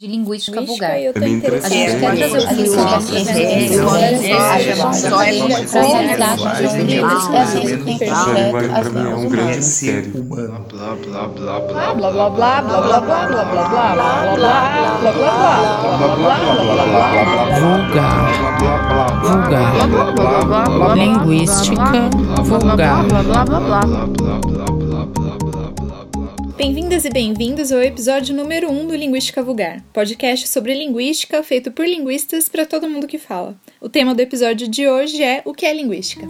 de linguística Linguística, vulgar. eu tô É bem interessada. A gente quer trazer mim é um grande mistério. humano. Blá blá blá blá Blá blá blá blá blá blá blá blá blá blá blá blá blá Bem-vindas e bem-vindos ao episódio número 1 do Linguística Vulgar, podcast sobre linguística feito por linguistas para todo mundo que fala. O tema do episódio de hoje é o que é linguística.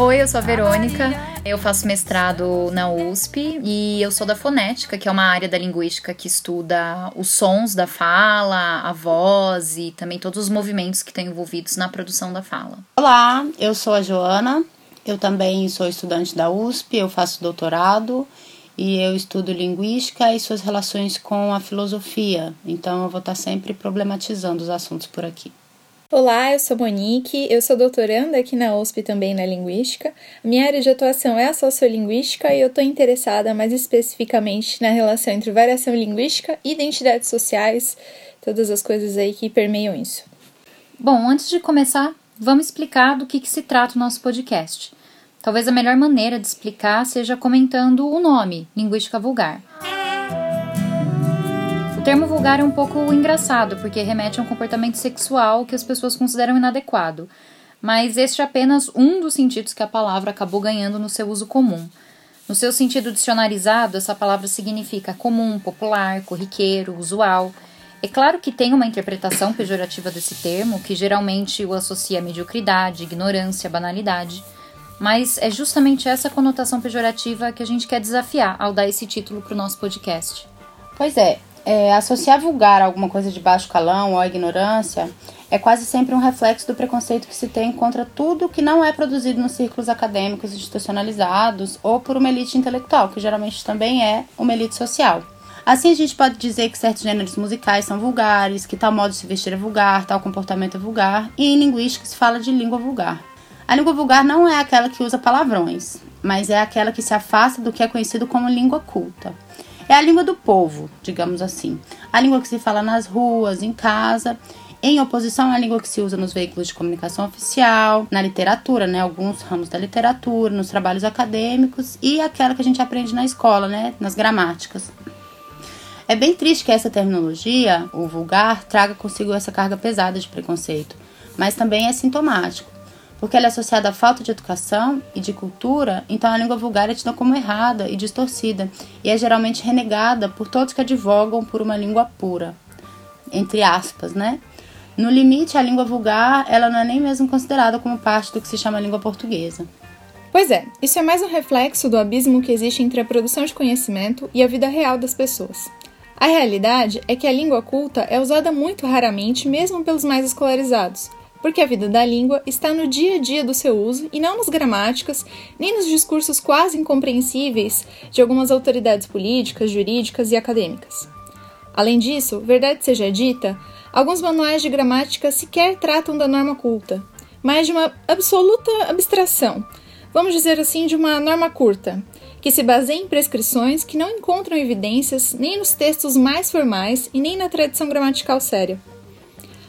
Oi, eu sou a Verônica, eu faço mestrado na USP e eu sou da fonética, que é uma área da linguística que estuda os sons da fala, a voz e também todos os movimentos que estão envolvidos na produção da fala. Olá, eu sou a Joana, eu também sou estudante da USP, eu faço doutorado e eu estudo linguística e suas relações com a filosofia, então eu vou estar sempre problematizando os assuntos por aqui. Olá, eu sou Monique, eu sou doutoranda aqui na USP também na Linguística. Minha área de atuação é a sociolinguística e eu estou interessada mais especificamente na relação entre variação linguística e identidades sociais, todas as coisas aí que permeiam isso. Bom, antes de começar, vamos explicar do que, que se trata o nosso podcast. Talvez a melhor maneira de explicar seja comentando o nome, Linguística Vulgar. Termo vulgar é um pouco engraçado, porque remete a um comportamento sexual que as pessoas consideram inadequado, mas este é apenas um dos sentidos que a palavra acabou ganhando no seu uso comum. No seu sentido dicionarizado, essa palavra significa comum, popular, corriqueiro, usual. É claro que tem uma interpretação pejorativa desse termo, que geralmente o associa a mediocridade, ignorância, banalidade, mas é justamente essa conotação pejorativa que a gente quer desafiar ao dar esse título para o nosso podcast. Pois é, é, associar vulgar a alguma coisa de baixo calão ou a ignorância é quase sempre um reflexo do preconceito que se tem contra tudo que não é produzido nos círculos acadêmicos institucionalizados ou por uma elite intelectual, que geralmente também é uma elite social. Assim, a gente pode dizer que certos gêneros musicais são vulgares, que tal modo de se vestir é vulgar, tal comportamento é vulgar, e em linguística se fala de língua vulgar. A língua vulgar não é aquela que usa palavrões, mas é aquela que se afasta do que é conhecido como língua culta. É a língua do povo, digamos assim. A língua que se fala nas ruas, em casa, em oposição à língua que se usa nos veículos de comunicação oficial, na literatura, né, alguns ramos da literatura, nos trabalhos acadêmicos e aquela que a gente aprende na escola, né, nas gramáticas. É bem triste que essa terminologia, o vulgar, traga consigo essa carga pesada de preconceito, mas também é sintomático porque ela é associada à falta de educação e de cultura, então a língua vulgar é tida como errada e distorcida, e é geralmente renegada por todos que advogam por uma língua pura, entre aspas, né? No limite, a língua vulgar, ela não é nem mesmo considerada como parte do que se chama língua portuguesa. Pois é, isso é mais um reflexo do abismo que existe entre a produção de conhecimento e a vida real das pessoas. A realidade é que a língua culta é usada muito raramente, mesmo pelos mais escolarizados, porque a vida da língua está no dia a dia do seu uso e não nas gramáticas, nem nos discursos quase incompreensíveis de algumas autoridades políticas, jurídicas e acadêmicas. Além disso, verdade seja dita, alguns manuais de gramática sequer tratam da norma culta, mas de uma absoluta abstração, vamos dizer assim, de uma norma curta, que se baseia em prescrições que não encontram evidências nem nos textos mais formais e nem na tradição gramatical séria.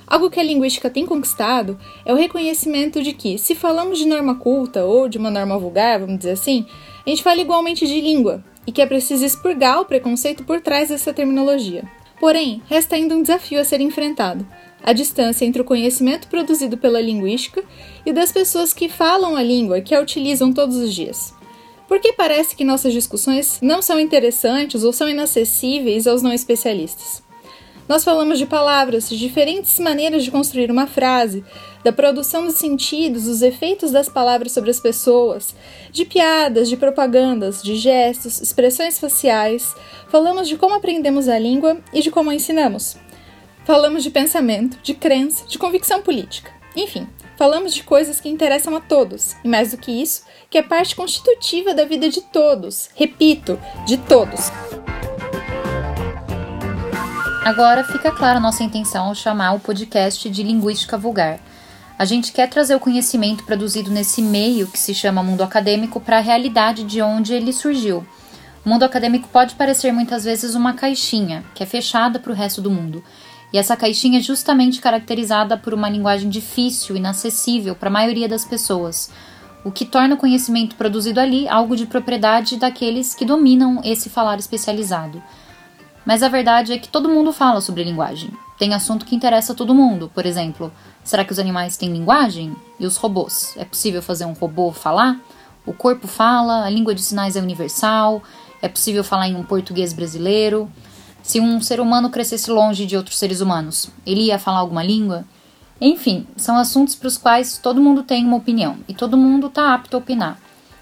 Algo que a linguística tem conquistado é o reconhecimento de que, se falamos de norma culta ou de uma norma vulgar, vamos dizer assim, a gente fala igualmente de língua e que é preciso expurgar o preconceito por trás dessa terminologia. Porém, resta ainda um desafio a ser enfrentado: a distância entre o conhecimento produzido pela linguística e das pessoas que falam a língua que a utilizam todos os dias. Porque parece que nossas discussões não são interessantes ou são inacessíveis aos não especialistas. Nós falamos de palavras, de diferentes maneiras de construir uma frase, da produção dos sentidos, dos efeitos das palavras sobre as pessoas, de piadas, de propagandas, de gestos, expressões faciais. Falamos de como aprendemos a língua e de como a ensinamos. Falamos de pensamento, de crença, de convicção política. Enfim, falamos de coisas que interessam a todos, e mais do que isso, que é parte constitutiva da vida de todos. Repito, de todos. Agora fica clara nossa intenção ao chamar o podcast de Linguística Vulgar. A gente quer trazer o conhecimento produzido nesse meio que se chama mundo acadêmico para a realidade de onde ele surgiu. O mundo acadêmico pode parecer muitas vezes uma caixinha, que é fechada para o resto do mundo. E essa caixinha é justamente caracterizada por uma linguagem difícil, inacessível para a maioria das pessoas, o que torna o conhecimento produzido ali algo de propriedade daqueles que dominam esse falar especializado. Mas a verdade é que todo mundo fala sobre linguagem. Tem assunto que interessa a todo mundo, por exemplo, será que os animais têm linguagem? E os robôs? É possível fazer um robô falar? O corpo fala, a língua de sinais é universal, é possível falar em um português brasileiro? Se um ser humano crescesse longe de outros seres humanos, ele ia falar alguma língua? Enfim, são assuntos para os quais todo mundo tem uma opinião e todo mundo está apto a opinar.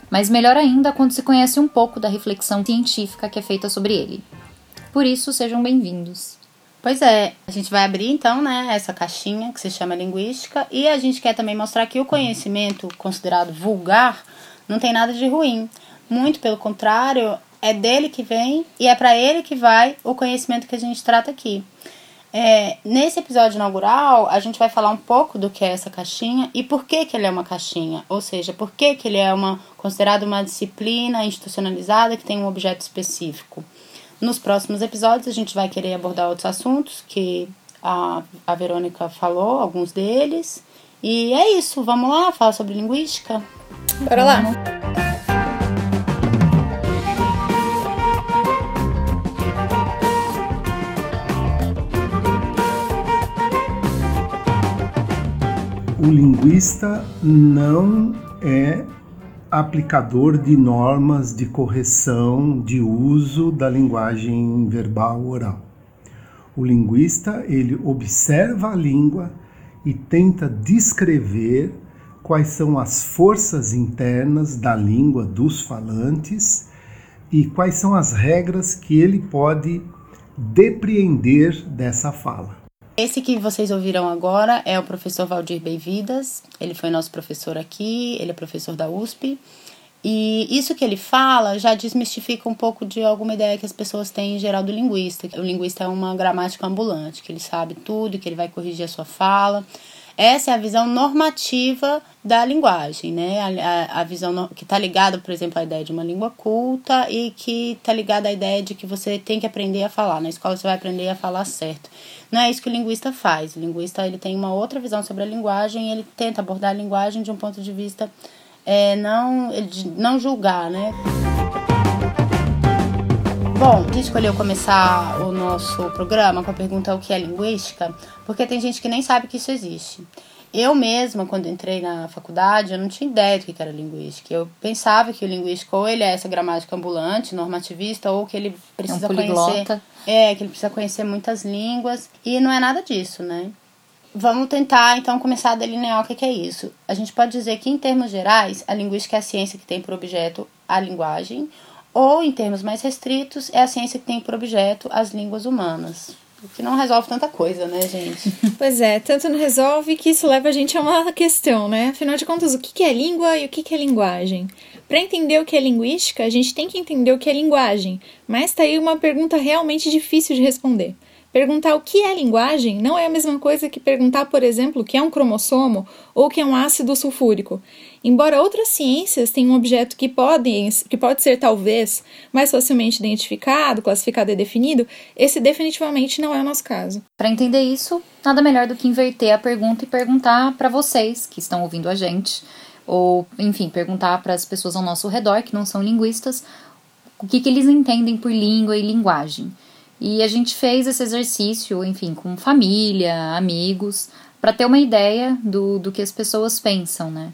Mas melhor ainda quando se conhece um pouco da reflexão científica que é feita sobre ele. Por isso, sejam bem-vindos. Pois é, a gente vai abrir então, né, essa caixinha que se chama linguística e a gente quer também mostrar que o conhecimento considerado vulgar não tem nada de ruim. Muito pelo contrário, é dele que vem e é para ele que vai o conhecimento que a gente trata aqui. É, nesse episódio inaugural, a gente vai falar um pouco do que é essa caixinha e por que, que ele é uma caixinha, ou seja, por que, que ele é uma, considerado uma disciplina institucionalizada que tem um objeto específico. Nos próximos episódios, a gente vai querer abordar outros assuntos que a, a Verônica falou, alguns deles. E é isso, vamos lá falar sobre linguística? Bora lá! o linguista não é aplicador de normas de correção de uso da linguagem verbal oral. O linguista, ele observa a língua e tenta descrever quais são as forças internas da língua dos falantes e quais são as regras que ele pode depreender dessa fala. Esse que vocês ouviram agora é o professor Valdir Beividas. Ele foi nosso professor aqui, ele é professor da USP. E isso que ele fala já desmistifica um pouco de alguma ideia que as pessoas têm em geral do linguista. O linguista é uma gramática ambulante, que ele sabe tudo, que ele vai corrigir a sua fala. Essa é a visão normativa da linguagem, né? A, a, a visão que está ligada, por exemplo, à ideia de uma língua culta e que está ligada à ideia de que você tem que aprender a falar. Na escola você vai aprender a falar certo. Não é isso que o linguista faz. O linguista ele tem uma outra visão sobre a linguagem e ele tenta abordar a linguagem de um ponto de vista é, não, não julgar, né? Bom, a gente escolheu começar o nosso programa com a pergunta o que é linguística, porque tem gente que nem sabe que isso existe. Eu mesma, quando entrei na faculdade, eu não tinha ideia do que era linguística. Eu pensava que o linguístico ou ele é essa gramática ambulante, normativista, ou que ele precisa é um conhecer. É, que ele precisa conhecer muitas línguas. E não é nada disso, né? Vamos tentar, então, começar a delinear o que é isso. A gente pode dizer que, em termos gerais, a linguística é a ciência que tem por objeto a linguagem, ou, em termos mais restritos, é a ciência que tem por objeto as línguas humanas. O que não resolve tanta coisa, né, gente? Pois é, tanto não resolve que isso leva a gente a uma questão, né? Afinal de contas, o que é língua e o que é linguagem? Para entender o que é linguística, a gente tem que entender o que é linguagem, mas tá aí uma pergunta realmente difícil de responder. Perguntar o que é linguagem não é a mesma coisa que perguntar, por exemplo, o que é um cromossomo ou o que é um ácido sulfúrico. Embora outras ciências tenham um objeto que, podem, que pode ser talvez mais facilmente identificado, classificado e definido, esse definitivamente não é o nosso caso. Para entender isso, nada melhor do que inverter a pergunta e perguntar para vocês que estão ouvindo a gente, ou enfim, perguntar para as pessoas ao nosso redor que não são linguistas, o que, que eles entendem por língua e linguagem. E a gente fez esse exercício, enfim, com família, amigos, para ter uma ideia do, do que as pessoas pensam, né?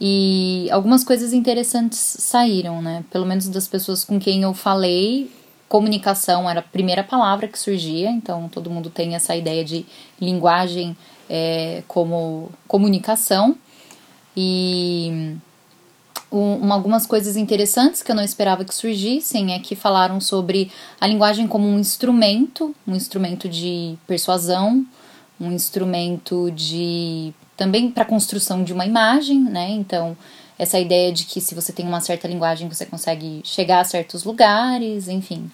E algumas coisas interessantes saíram, né? Pelo menos das pessoas com quem eu falei, comunicação era a primeira palavra que surgia, então todo mundo tem essa ideia de linguagem é, como comunicação. E um, algumas coisas interessantes que eu não esperava que surgissem é que falaram sobre a linguagem como um instrumento, um instrumento de persuasão, um instrumento de também para construção de uma imagem, né? Então, essa ideia de que se você tem uma certa linguagem você consegue chegar a certos lugares, enfim.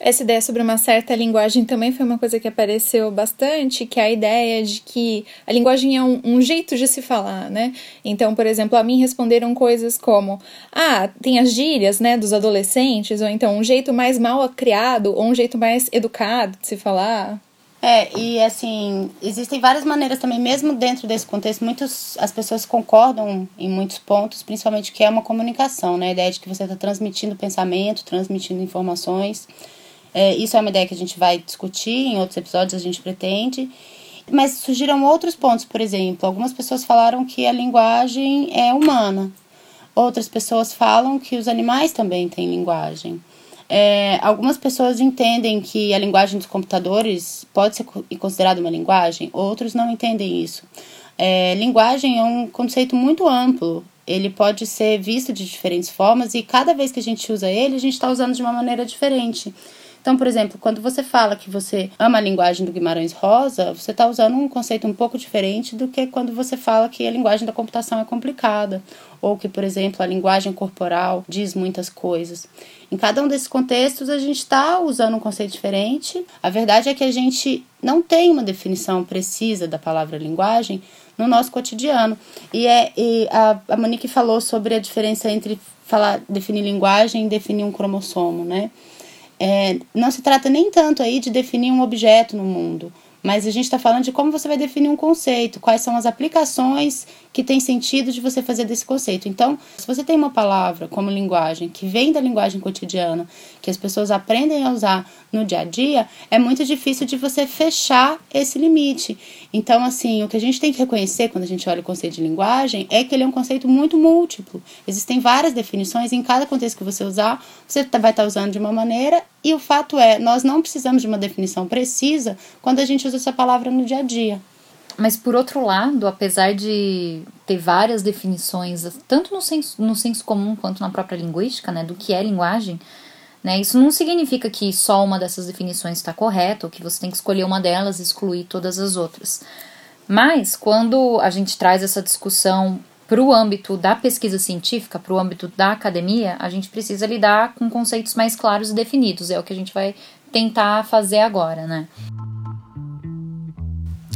Essa ideia sobre uma certa linguagem também foi uma coisa que apareceu bastante, que é a ideia de que a linguagem é um, um, jeito de se falar, né? Então, por exemplo, a mim responderam coisas como: ah, tem as gírias, né, dos adolescentes, ou então um jeito mais mal criado, ou um jeito mais educado de se falar. É, e assim, existem várias maneiras também, mesmo dentro desse contexto, muitos, as pessoas concordam em muitos pontos, principalmente que é uma comunicação, né? A ideia de que você está transmitindo pensamento, transmitindo informações. É, isso é uma ideia que a gente vai discutir em outros episódios, a gente pretende. Mas surgiram outros pontos, por exemplo, algumas pessoas falaram que a linguagem é humana. Outras pessoas falam que os animais também têm linguagem. É, algumas pessoas entendem que a linguagem dos computadores pode ser considerada uma linguagem, outros não entendem isso. É, linguagem é um conceito muito amplo, ele pode ser visto de diferentes formas e cada vez que a gente usa ele, a gente está usando de uma maneira diferente. Então, por exemplo, quando você fala que você ama a linguagem do Guimarães Rosa, você está usando um conceito um pouco diferente do que quando você fala que a linguagem da computação é complicada, ou que, por exemplo, a linguagem corporal diz muitas coisas. Em cada um desses contextos, a gente está usando um conceito diferente. A verdade é que a gente não tem uma definição precisa da palavra linguagem no nosso cotidiano. E, é, e a, a Monique falou sobre a diferença entre falar, definir linguagem e definir um cromossomo, né? É, não se trata nem tanto aí de definir um objeto no mundo, mas a gente está falando de como você vai definir um conceito, quais são as aplicações que tem sentido de você fazer desse conceito. Então, se você tem uma palavra como linguagem que vem da linguagem cotidiana, que as pessoas aprendem a usar no dia a dia, é muito difícil de você fechar esse limite. Então, assim, o que a gente tem que reconhecer quando a gente olha o conceito de linguagem é que ele é um conceito muito múltiplo. Existem várias definições, e em cada contexto que você usar, você tá, vai estar tá usando de uma maneira, e o fato é, nós não precisamos de uma definição precisa quando a gente usa essa palavra no dia a dia. Mas por outro lado, apesar de ter várias definições, tanto no senso, no senso comum quanto na própria linguística, né, do que é linguagem, né, isso não significa que só uma dessas definições está correta ou que você tem que escolher uma delas e excluir todas as outras. Mas quando a gente traz essa discussão para o âmbito da pesquisa científica, para o âmbito da academia, a gente precisa lidar com conceitos mais claros e definidos. É o que a gente vai tentar fazer agora, né?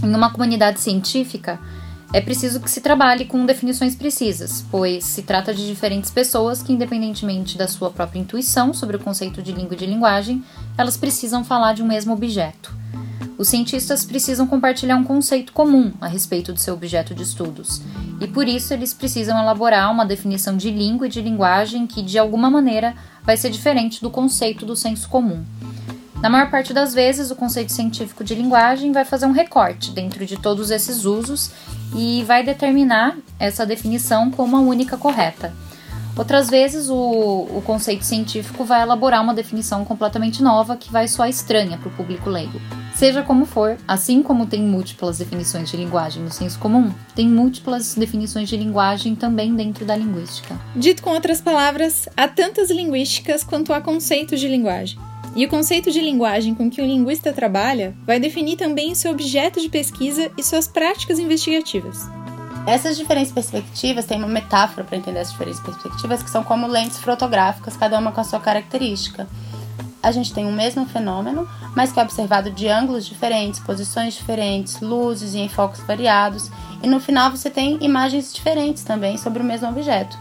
Em uma comunidade científica, é preciso que se trabalhe com definições precisas, pois se trata de diferentes pessoas que, independentemente da sua própria intuição sobre o conceito de língua e de linguagem, elas precisam falar de um mesmo objeto. Os cientistas precisam compartilhar um conceito comum a respeito do seu objeto de estudos, e por isso eles precisam elaborar uma definição de língua e de linguagem que, de alguma maneira, vai ser diferente do conceito do senso comum. Na maior parte das vezes, o conceito científico de linguagem vai fazer um recorte dentro de todos esses usos e vai determinar essa definição como a única correta. Outras vezes, o, o conceito científico vai elaborar uma definição completamente nova que vai soar estranha para o público leigo. Seja como for, assim como tem múltiplas definições de linguagem no senso comum, tem múltiplas definições de linguagem também dentro da linguística. Dito com outras palavras, há tantas linguísticas quanto há conceitos de linguagem. E o conceito de linguagem com que o linguista trabalha vai definir também seu objeto de pesquisa e suas práticas investigativas. Essas diferentes perspectivas têm uma metáfora para entender as diferentes perspectivas que são como lentes fotográficas, cada uma com a sua característica a gente tem o mesmo fenômeno, mas que é observado de ângulos diferentes, posições diferentes, luzes e enfoques variados, e no final você tem imagens diferentes também sobre o mesmo objeto.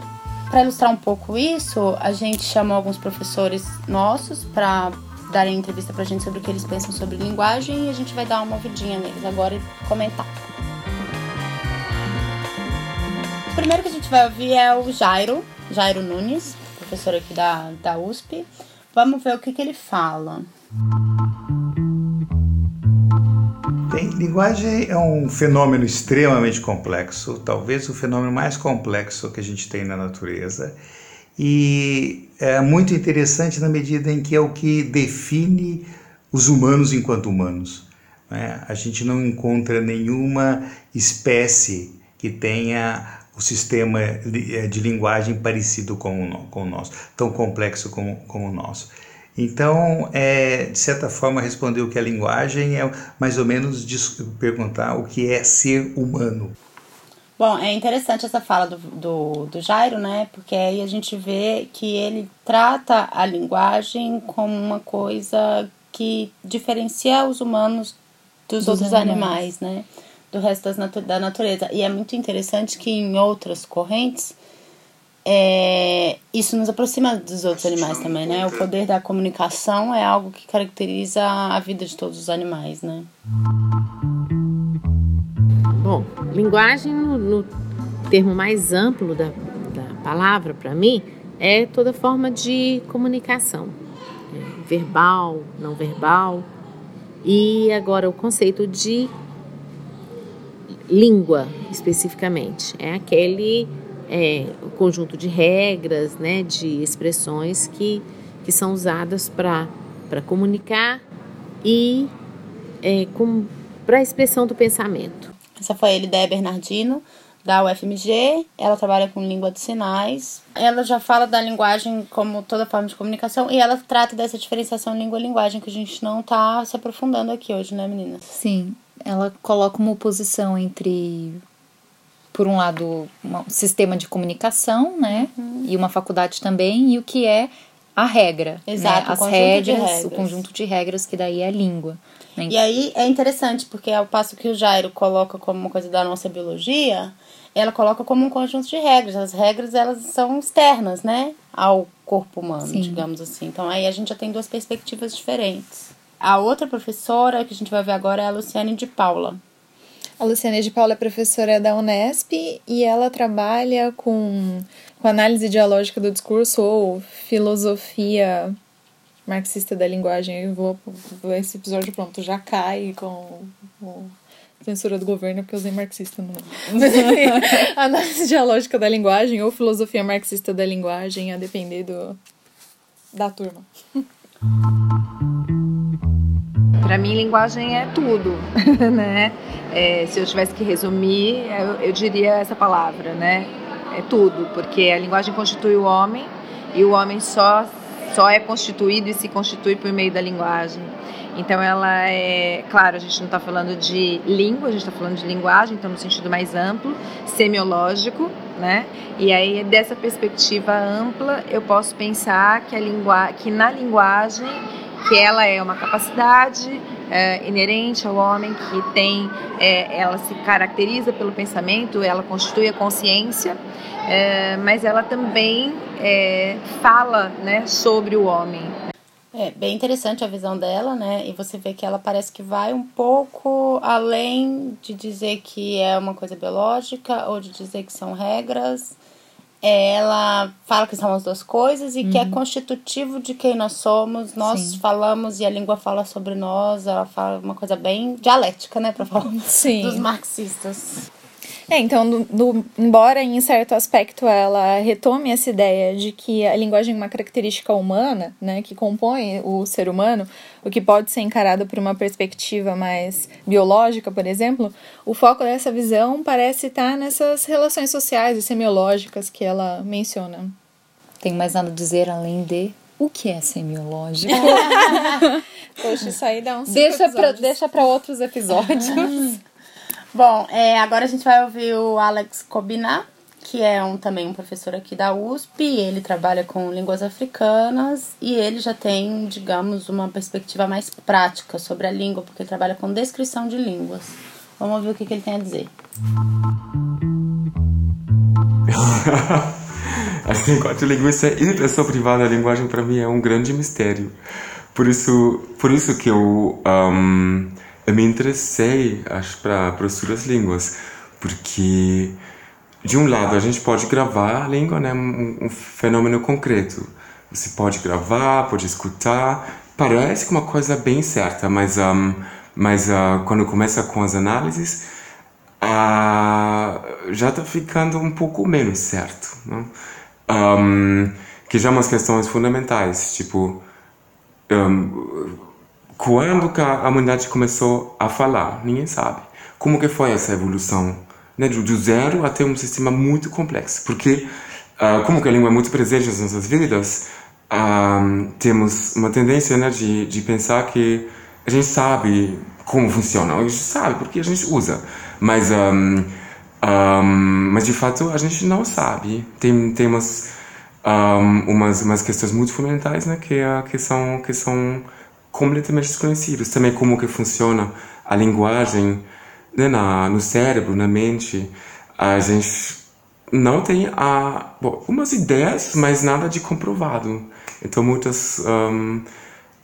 Para ilustrar um pouco isso, a gente chamou alguns professores nossos para darem entrevista para a gente sobre o que eles pensam sobre linguagem e a gente vai dar uma ouvidinha neles agora e comentar. O primeiro que a gente vai ouvir é o Jairo, Jairo Nunes, professor aqui da, da USP. Vamos ver o que, que ele fala. Bem, linguagem é um fenômeno extremamente complexo, talvez o fenômeno mais complexo que a gente tem na natureza. E é muito interessante na medida em que é o que define os humanos enquanto humanos. Né? A gente não encontra nenhuma espécie que tenha o sistema eh, de linguagem parecido com o, com o nosso, tão complexo como, como o nosso. Então, é, de certa forma, responder o que é linguagem é mais ou menos perguntar o que é ser humano. Bom, é interessante essa fala do, do, do Jairo, né? Porque aí a gente vê que ele trata a linguagem como uma coisa que diferencia os humanos dos, dos outros animais. animais, né? Do resto das natu da natureza. E é muito interessante que em outras correntes é, isso nos aproxima dos outros animais também, né? O poder da comunicação é algo que caracteriza a vida de todos os animais, né? Bom, linguagem no, no termo mais amplo da, da palavra para mim é toda forma de comunicação, é, verbal, não verbal, e agora o conceito de língua especificamente é aquele é, o conjunto de regras, né, de expressões que, que são usadas para comunicar e é, para a expressão do pensamento. Essa foi a Elideia Bernardino, da UFMG. Ela trabalha com língua de sinais. Ela já fala da linguagem como toda forma de comunicação e ela trata dessa diferenciação língua-linguagem que a gente não está se aprofundando aqui hoje, né, meninas? Sim, ela coloca uma oposição entre por um lado, um sistema de comunicação, né? Uhum. E uma faculdade também, e o que é a regra. Né? Exato, né? As regras, regras, o conjunto de regras que daí é a língua. Né? E aí é interessante, porque ao passo que o Jairo coloca como uma coisa da nossa biologia, ela coloca como um conjunto de regras. As regras, elas são externas, né? Ao corpo humano, Sim. digamos assim. Então aí a gente já tem duas perspectivas diferentes. A outra professora que a gente vai ver agora é a Luciane de Paula. A Luciana de Paula é professora da Unesp e ela trabalha com, com análise dialógica do discurso ou filosofia marxista da linguagem. Eu vou, esse episódio pronto já cai com, com censura do governo porque eu usei marxista no enfim, análise dialógica da linguagem ou filosofia marxista da linguagem, a depender do, da turma. Para mim, linguagem é tudo, né? É, se eu tivesse que resumir, eu, eu diria essa palavra, né? É tudo, porque a linguagem constitui o homem e o homem só só é constituído e se constitui por meio da linguagem. Então ela é, claro, a gente não está falando de língua, a gente está falando de linguagem, então no sentido mais amplo, semiológico, né? E aí dessa perspectiva ampla eu posso pensar que a língua, que na linguagem que ela é uma capacidade é, inerente ao homem que tem, é, ela se caracteriza pelo pensamento, ela constitui a consciência, é, mas ela também é, fala, né, sobre o homem. É bem interessante a visão dela, né? E você vê que ela parece que vai um pouco além de dizer que é uma coisa biológica ou de dizer que são regras ela fala que são as duas coisas e uhum. que é uhum. constitutivo de quem nós somos. Nós Sim. falamos e a língua fala sobre nós. Ela fala uma coisa bem dialética, né, para falar Sim. dos marxistas. É, então, do, do, embora em certo aspecto ela retome essa ideia de que a linguagem é uma característica humana, né, que compõe o ser humano, o que pode ser encarado por uma perspectiva mais biológica, por exemplo, o foco dessa visão parece estar nessas relações sociais e semiológicas que ela menciona. Tem mais nada a dizer além de o que é semiológico? Poxa, isso aí dá um deixa para deixa para outros episódios. Bom, é, agora a gente vai ouvir o Alex Kobiná, que é um, também um professor aqui da USP. Ele trabalha com línguas africanas e ele já tem, digamos, uma perspectiva mais prática sobre a língua, porque ele trabalha com descrição de línguas. Vamos ouvir o que, que ele tem a dizer. assim, enquanto linguista e pessoa privada, a linguagem para mim é um grande mistério. Por isso, por isso que eu um, eu me interessei acho para das línguas porque de um lado a gente pode gravar a língua né um, um, fenômeno concreto você pode gravar pode escutar parece uma coisa bem certa mas um, mas uh, quando começa com as análises uh, já está ficando um pouco menos certo não? Um, que já umas questões fundamentais tipo um, quando que a humanidade começou a falar? Ninguém sabe. Como que foi essa evolução? Né? Do, zero até um sistema muito complexo. Porque, uh, como que a língua é muito presente nas nossas vidas, uh, temos uma tendência né, de, de pensar que a gente sabe como funciona. A gente sabe porque a gente usa. Mas um, Um, mas de fato a gente não sabe. Tem, tem umas, um, umas, umas questões muito fundamentais né, que, que, são, que são completamente desconhecidas. Também como que funciona a linguagem né, na, no cérebro, na mente. A gente não tem a, bom, umas ideias, mas nada de comprovado. Então muitas um,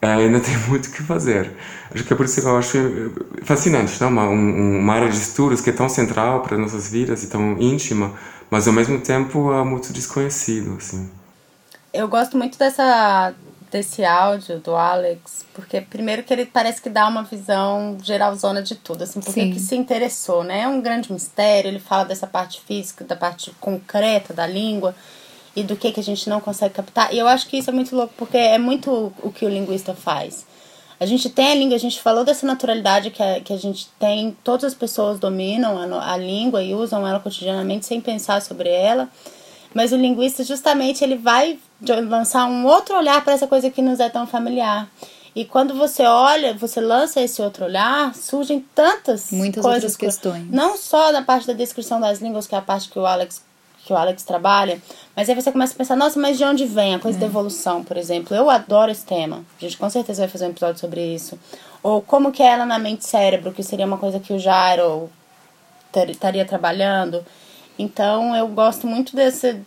é, ainda tem muito que fazer. Acho que é por isso que eu acho fascinante, não? Uma, um, uma área de estudos que é tão central para nossas vidas e tão íntima, mas ao mesmo tempo é muito desconhecido, assim. Eu gosto muito dessa desse áudio do Alex, porque primeiro que ele parece que dá uma visão geralzona de tudo, assim, porque que se interessou, né? É um grande mistério, ele fala dessa parte física, da parte concreta da língua, e do que, que a gente não consegue captar. E eu acho que isso é muito louco, porque é muito o que o linguista faz. A gente tem a língua, a gente falou dessa naturalidade que a, que a gente tem, todas as pessoas dominam a, a língua e usam ela cotidianamente sem pensar sobre ela. Mas o linguista, justamente, ele vai lançar um outro olhar para essa coisa que nos é tão familiar. E quando você olha, você lança esse outro olhar, surgem tantas Muitas coisas. outras questões. Não só na parte da descrição das línguas, que é a parte que o Alex que o Alex trabalha, mas aí você começa a pensar, nossa, mas de onde vem a coisa é. da evolução, por exemplo? Eu adoro esse tema. A gente com certeza vai fazer um episódio sobre isso. Ou como que é ela na mente cérebro, que seria uma coisa que o Jairo estaria trabalhando. Então eu gosto muito desse,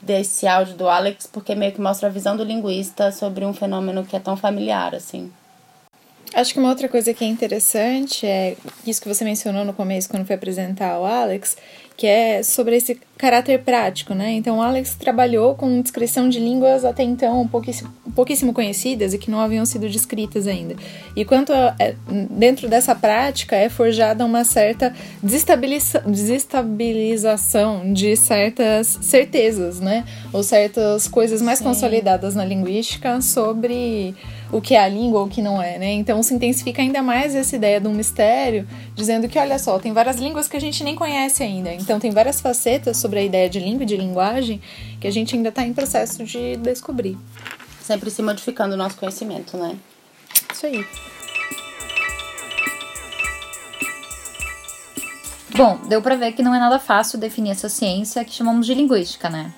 desse áudio do Alex, porque meio que mostra a visão do linguista sobre um fenômeno que é tão familiar, assim. Acho que uma outra coisa que é interessante é isso que você mencionou no começo, quando foi apresentar o Alex, que é sobre esse caráter prático, né? Então, Alex trabalhou com descrição de línguas até então pouquíssimo, pouquíssimo conhecidas e que não haviam sido descritas ainda. E quanto a, é, dentro dessa prática é forjada uma certa desestabiliza, desestabilização de certas certezas, né? Ou certas coisas mais Sim. consolidadas na linguística sobre o que é a língua ou o que não é, né? Então se intensifica ainda mais essa ideia de um mistério, dizendo que, olha só, tem várias línguas que a gente nem conhece ainda. Então tem várias facetas sobre a ideia de língua e de linguagem que a gente ainda está em processo de descobrir. Sempre se modificando o nosso conhecimento, né? Isso aí. Bom, deu para ver que não é nada fácil definir essa ciência que chamamos de linguística, né?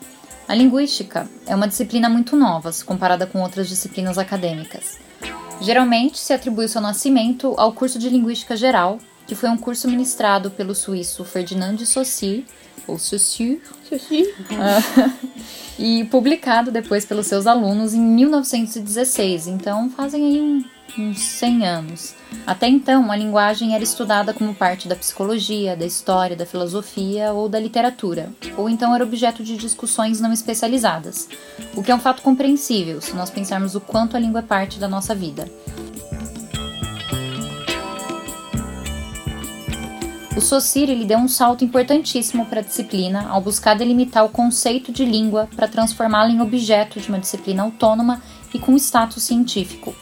A linguística é uma disciplina muito nova, se comparada com outras disciplinas acadêmicas. Geralmente se atribui o seu nascimento ao curso de Linguística Geral, que foi um curso ministrado pelo suíço Ferdinand de Saussure, ou Saussure, e publicado depois pelos seus alunos em 1916, então fazem aí um uns 100 anos. Até então, a linguagem era estudada como parte da psicologia, da história, da filosofia ou da literatura, ou então era objeto de discussões não especializadas, o que é um fato compreensível se nós pensarmos o quanto a língua é parte da nossa vida. O Saussure lhe deu um salto importantíssimo para a disciplina ao buscar delimitar o conceito de língua para transformá-la em objeto de uma disciplina autônoma e com status científico,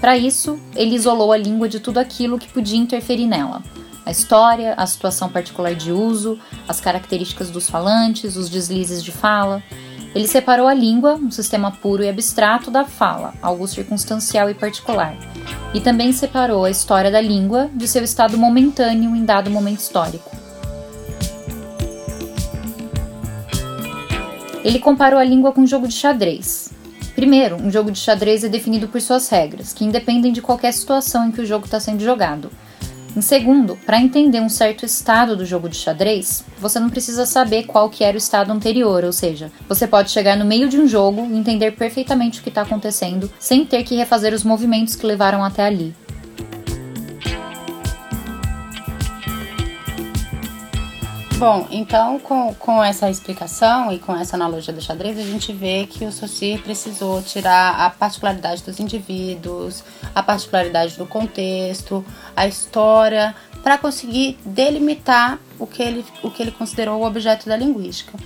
para isso, ele isolou a língua de tudo aquilo que podia interferir nela. A história, a situação particular de uso, as características dos falantes, os deslizes de fala. Ele separou a língua, um sistema puro e abstrato, da fala, algo circunstancial e particular. E também separou a história da língua de seu estado momentâneo em dado momento histórico. Ele comparou a língua com um jogo de xadrez. Primeiro, um jogo de xadrez é definido por suas regras, que independem de qualquer situação em que o jogo está sendo jogado. Em segundo, para entender um certo estado do jogo de xadrez, você não precisa saber qual que era o estado anterior, ou seja, você pode chegar no meio de um jogo e entender perfeitamente o que está acontecendo, sem ter que refazer os movimentos que levaram até ali. Bom, então com, com essa explicação e com essa analogia do xadrez, a gente vê que o Saussure precisou tirar a particularidade dos indivíduos, a particularidade do contexto, a história, para conseguir delimitar o que, ele, o que ele considerou o objeto da linguística.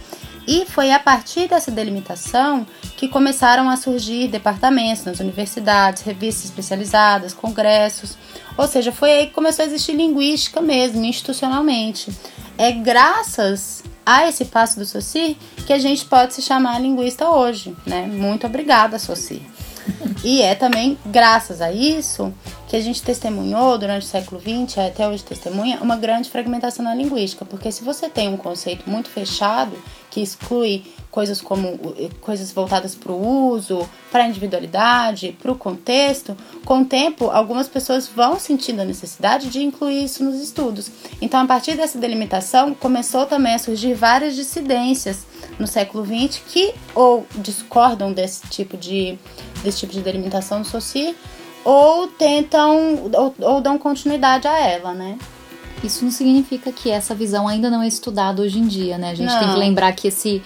E foi a partir dessa delimitação que começaram a surgir departamentos nas universidades, revistas especializadas, congressos. Ou seja, foi aí que começou a existir linguística mesmo, institucionalmente é graças a esse passo do Soci que a gente pode se chamar linguista hoje, né? Muito obrigada, Soci. E é também graças a isso que a gente testemunhou durante o século XX, até hoje testemunha, uma grande fragmentação na linguística, porque se você tem um conceito muito fechado, que exclui coisas como coisas voltadas para o uso, para a individualidade, para o contexto, com o tempo algumas pessoas vão sentindo a necessidade de incluir isso nos estudos. Então, a partir dessa delimitação, começou também a surgir várias dissidências no século XX que ou discordam desse tipo de, desse tipo de delimitação do SOCI ou tentam ou, ou dão continuidade a ela, né? Isso não significa que essa visão ainda não é estudada hoje em dia, né? A gente não. tem que lembrar que esse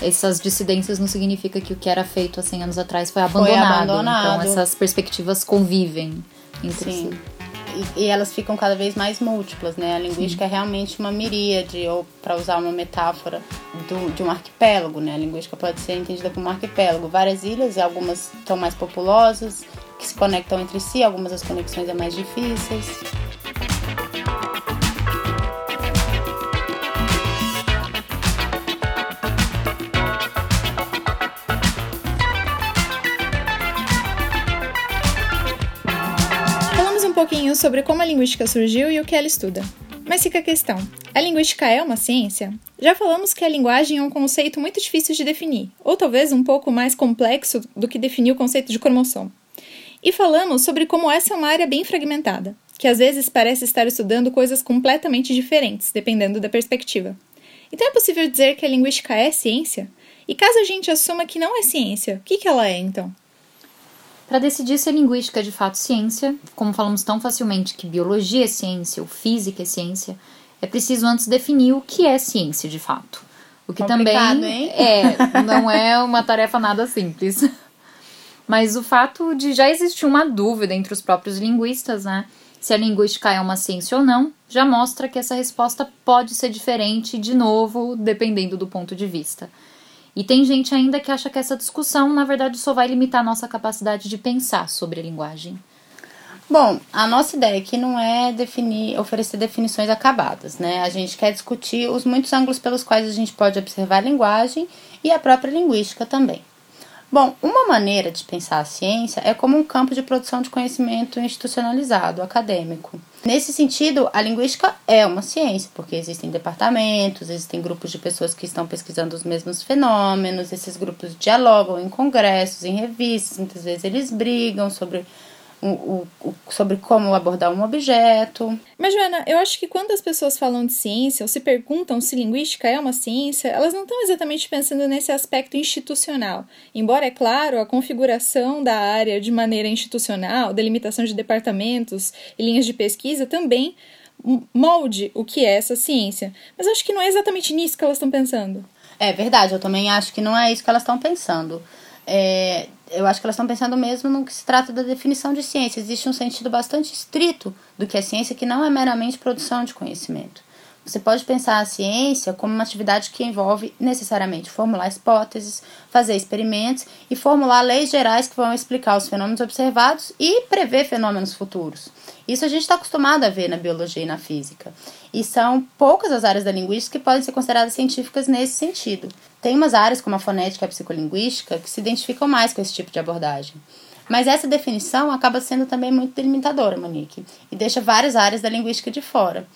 essas dissidências não significa que o que era feito há 100 anos atrás foi abandonado. Foi abandonado. Então essas perspectivas convivem entre Sim. si. E, e, elas ficam cada vez mais múltiplas, né? A linguística Sim. é realmente uma miríade, ou para usar uma metáfora do, de um arquipélago, né? A linguística pode ser entendida como um arquipélago. Várias ilhas, e algumas estão mais populosas, que se conectam entre si, algumas das conexões é mais difíceis. Pouquinho sobre como a linguística surgiu e o que ela estuda. Mas fica a questão: a linguística é uma ciência? Já falamos que a linguagem é um conceito muito difícil de definir, ou talvez um pouco mais complexo do que definir o conceito de cromossomo. E falamos sobre como essa é uma área bem fragmentada, que às vezes parece estar estudando coisas completamente diferentes, dependendo da perspectiva. Então é possível dizer que a linguística é ciência? E caso a gente assuma que não é ciência, o que, que ela é então? Para decidir se a linguística é de fato ciência, como falamos tão facilmente que biologia é ciência ou física é ciência, é preciso antes definir o que é ciência de fato. O que Complicado, também hein? é, não é uma tarefa nada simples. Mas o fato de já existir uma dúvida entre os próprios linguistas, né, se a linguística é uma ciência ou não, já mostra que essa resposta pode ser diferente, de novo, dependendo do ponto de vista. E tem gente ainda que acha que essa discussão, na verdade, só vai limitar a nossa capacidade de pensar sobre a linguagem. Bom, a nossa ideia aqui não é definir, oferecer definições acabadas, né? A gente quer discutir os muitos ângulos pelos quais a gente pode observar a linguagem e a própria linguística também. Bom, uma maneira de pensar a ciência é como um campo de produção de conhecimento institucionalizado, acadêmico. Nesse sentido, a linguística é uma ciência, porque existem departamentos, existem grupos de pessoas que estão pesquisando os mesmos fenômenos, esses grupos dialogam em congressos, em revistas, muitas vezes eles brigam sobre o, o, sobre como abordar um objeto. Mas, Joana, eu acho que quando as pessoas falam de ciência ou se perguntam se linguística é uma ciência, elas não estão exatamente pensando nesse aspecto institucional. Embora, é claro, a configuração da área de maneira institucional, delimitação de departamentos e linhas de pesquisa também molde o que é essa ciência. Mas acho que não é exatamente nisso que elas estão pensando. É verdade, eu também acho que não é isso que elas estão pensando. É, eu acho que elas estão pensando mesmo no que se trata da definição de ciência. Existe um sentido bastante estrito do que é ciência, que não é meramente produção de conhecimento. Você pode pensar a ciência como uma atividade que envolve necessariamente formular hipóteses, fazer experimentos e formular leis gerais que vão explicar os fenômenos observados e prever fenômenos futuros. Isso a gente está acostumado a ver na biologia e na física. E são poucas as áreas da linguística que podem ser consideradas científicas nesse sentido. Tem umas áreas, como a fonética e a psicolinguística, que se identificam mais com esse tipo de abordagem. Mas essa definição acaba sendo também muito delimitadora, Monique, e deixa várias áreas da linguística de fora.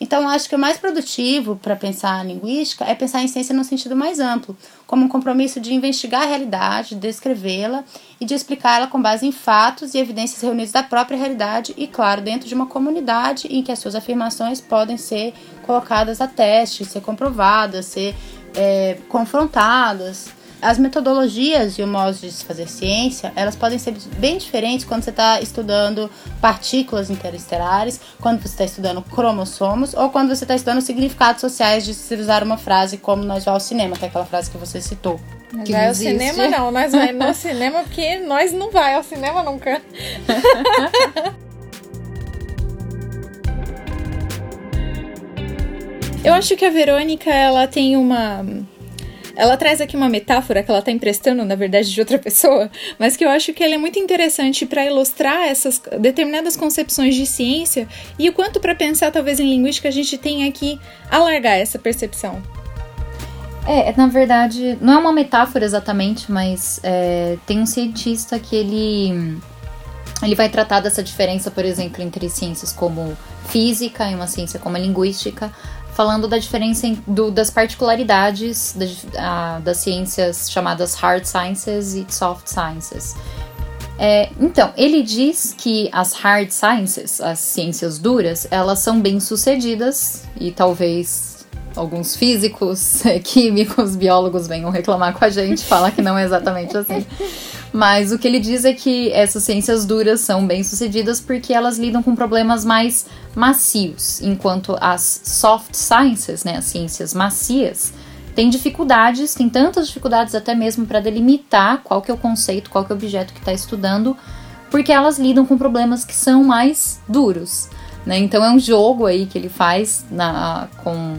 Então, acho que o mais produtivo para pensar a linguística é pensar em ciência no sentido mais amplo, como um compromisso de investigar a realidade, descrevê-la e de explicá-la com base em fatos e evidências reunidas da própria realidade e, claro, dentro de uma comunidade em que as suas afirmações podem ser colocadas a teste, ser comprovadas, ser é, confrontadas as metodologias e o modo de se fazer ciência, elas podem ser bem diferentes quando você está estudando partículas interestelares, quando você está estudando cromossomos ou quando você está estudando significados sociais de se usar uma frase como nós vamos ao cinema, que é aquela frase que você citou. Que vai ao cinema não, nós vamos no cinema porque nós não vai ao cinema nunca. Eu acho que a Verônica ela tem uma ela traz aqui uma metáfora que ela está emprestando, na verdade, de outra pessoa, mas que eu acho que ela é muito interessante para ilustrar essas determinadas concepções de ciência e o quanto para pensar, talvez, em linguística, a gente tem que alargar essa percepção. É, na verdade, não é uma metáfora exatamente, mas é, tem um cientista que ele ele vai tratar dessa diferença, por exemplo, entre ciências como física e uma ciência como a linguística, falando da diferença do, das particularidades das ciências chamadas hard sciences e soft sciences. É, então, ele diz que as hard sciences, as ciências duras, elas são bem sucedidas e talvez alguns físicos, químicos, biólogos venham reclamar com a gente, falar que não é exatamente assim. Mas o que ele diz é que essas ciências duras são bem sucedidas porque elas lidam com problemas mais macios, enquanto as soft sciences, né, as ciências macias, têm dificuldades, tem tantas dificuldades até mesmo para delimitar qual que é o conceito, qual que é o objeto que está estudando, porque elas lidam com problemas que são mais duros. Né? Então é um jogo aí que ele faz na, com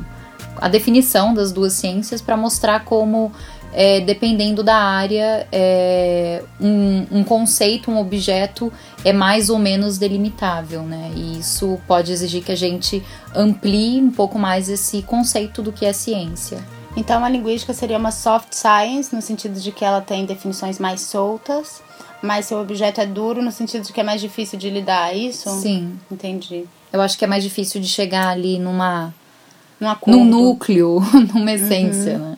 a definição das duas ciências para mostrar como é, dependendo da área, é, um, um, conceito, um objeto é mais ou menos delimitável, né? E isso pode exigir que a gente amplie um pouco mais esse conceito do que é ciência. Então, a linguística seria uma soft science, no sentido de que ela tem definições mais soltas, mas seu objeto é duro, no sentido de que é mais difícil de lidar, é isso? Sim. Entendi. Eu acho que é mais difícil de chegar ali numa. Num, num núcleo, numa essência, uhum. né?